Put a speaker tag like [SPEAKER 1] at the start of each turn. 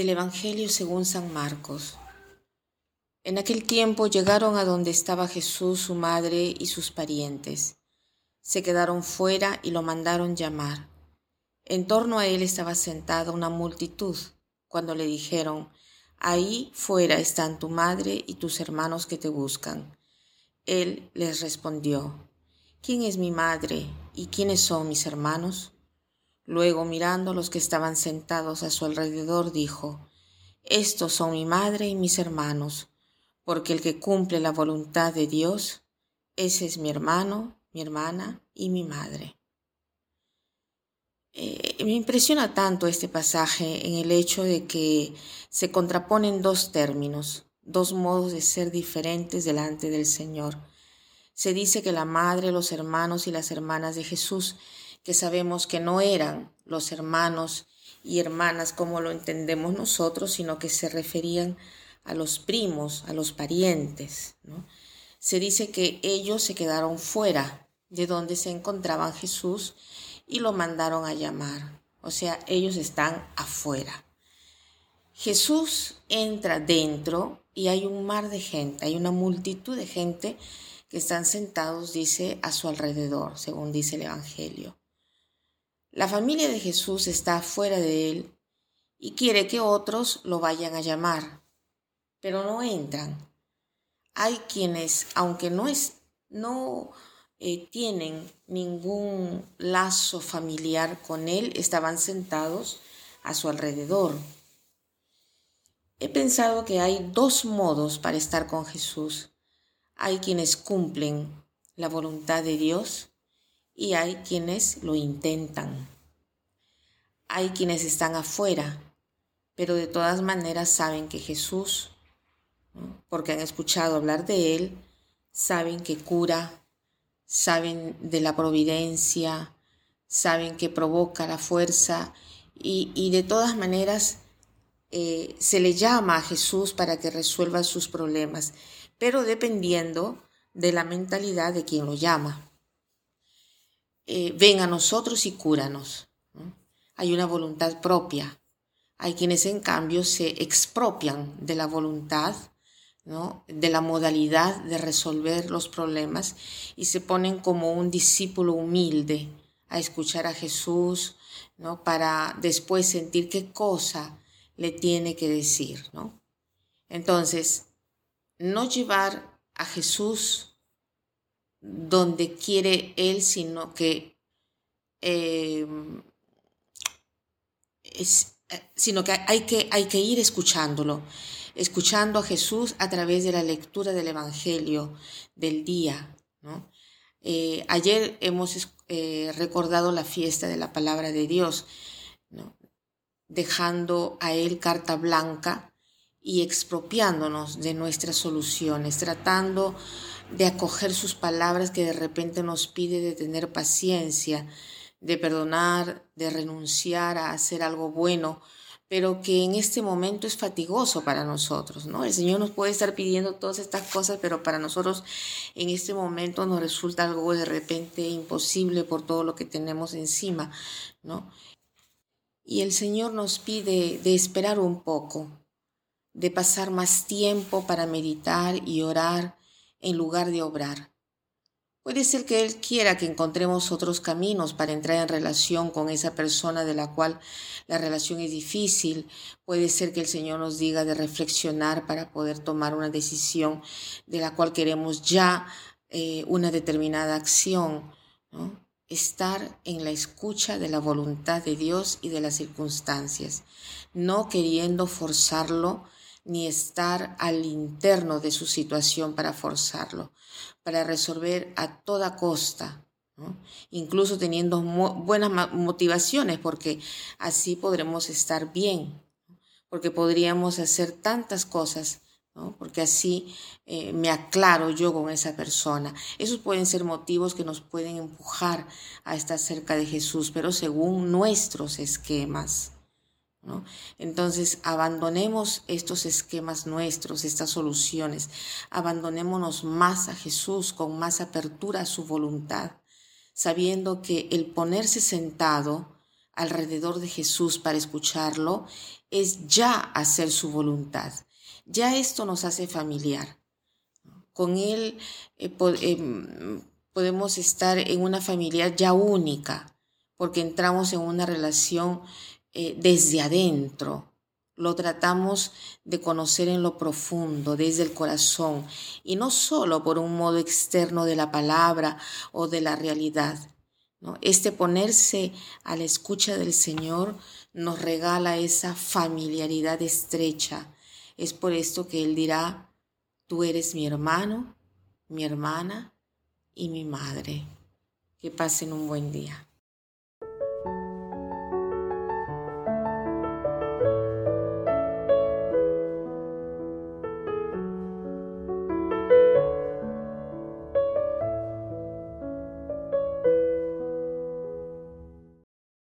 [SPEAKER 1] Del Evangelio según San Marcos. En aquel tiempo llegaron a donde estaba Jesús, su madre y sus parientes. Se quedaron fuera y lo mandaron llamar. En torno a él estaba sentada una multitud, cuando le dijeron, Ahí fuera están tu madre y tus hermanos que te buscan. Él les respondió, ¿Quién es mi madre y quiénes son mis hermanos? Luego, mirando a los que estaban sentados a su alrededor, dijo, Estos son mi madre y mis hermanos, porque el que cumple la voluntad de Dios, ese es mi hermano, mi hermana y mi madre. Eh, me impresiona tanto este pasaje en el hecho de que se contraponen dos términos, dos modos de ser diferentes delante del Señor. Se dice que la madre, los hermanos y las hermanas de Jesús que sabemos que no eran los hermanos y hermanas como lo entendemos nosotros, sino que se referían a los primos, a los parientes. Se dice que ellos se quedaron fuera de donde se encontraban Jesús y lo mandaron a llamar. O sea, ellos están afuera. Jesús entra dentro y hay un mar de gente, hay una multitud de gente que están sentados, dice, a su alrededor, según dice el Evangelio. La familia de Jesús está fuera de él y quiere que otros lo vayan a llamar, pero no entran. Hay quienes, aunque no, es, no eh, tienen ningún lazo familiar con él, estaban sentados a su alrededor. He pensado que hay dos modos para estar con Jesús. Hay quienes cumplen la voluntad de Dios y hay quienes lo intentan. Hay quienes están afuera, pero de todas maneras saben que Jesús, porque han escuchado hablar de Él, saben que cura, saben de la providencia, saben que provoca la fuerza y, de todas maneras eh, se le llama a Jesús para que resuelva sus problemas, pero dependiendo de la mentalidad de quien lo llama. Eh, ven a nosotros y cúranos. Hay una voluntad propia. Hay quienes en cambio se expropian de la voluntad, ¿no? de la modalidad de resolver los problemas y se ponen como un discípulo humilde a escuchar a Jesús, ¿no? para después sentir qué cosa le tiene que decir. ¿no? Entonces, no llevar a Jesús donde quiere Él, sino que, em, es, sino que hay, que hay que ir escuchándolo, escuchando a Jesús a través de la lectura del Evangelio del día. Eh, ayer hemos eh, recordado la fiesta de la palabra de Dios, dejando a Él carta blanca y expropiándonos de nuestras soluciones, tratando de acoger sus palabras que de repente nos pide de tener paciencia, de perdonar, de renunciar a hacer algo bueno, pero que en este momento es fatigoso para nosotros, ¿no? El Señor nos puede estar pidiendo todas estas cosas, pero para nosotros en este momento nos resulta algo de repente imposible por todo lo que tenemos encima, ¿no? Y el Señor nos pide de esperar un poco, de pasar más tiempo para meditar y orar, en lugar de obrar. Puede ser que Él quiera que encontremos otros caminos para entrar en relación con esa persona de la cual la relación es difícil. Puede ser que el Señor nos diga de reflexionar para poder tomar una decisión de la cual queremos ya eh, una determinada acción. Estar en la escucha de la voluntad de Dios y de las circunstancias, no queriendo forzarlo ni estar al interno de su situación para forzarlo, para resolver a toda costa, incluso teniendo buenas motivaciones, porque así podremos estar bien, porque podríamos hacer tantas cosas, porque así eh, me aclaro yo con esa persona. Esos pueden ser motivos que nos pueden empujar a estar cerca de Jesús, pero según nuestros esquemas. Entonces, abandonemos estos esquemas nuestros, estas soluciones, abandonémonos más a Jesús con más apertura a su voluntad, sabiendo que el ponerse sentado alrededor de Jesús para escucharlo es ya hacer su voluntad. Ya esto nos hace familiar. Con Él eh, em, podemos estar en una familia ya única, porque entramos en una relación eh, desde adentro. Lo tratamos de conocer en lo profundo, desde el corazón, y no solo por un modo externo de la palabra o de la realidad. ¿no? Este ponerse a la escucha del Señor nos regala esa familiaridad estrecha. Es por esto que Él dirá, tú eres mi hermano, mi hermana y mi madre. Que pasen un buen día.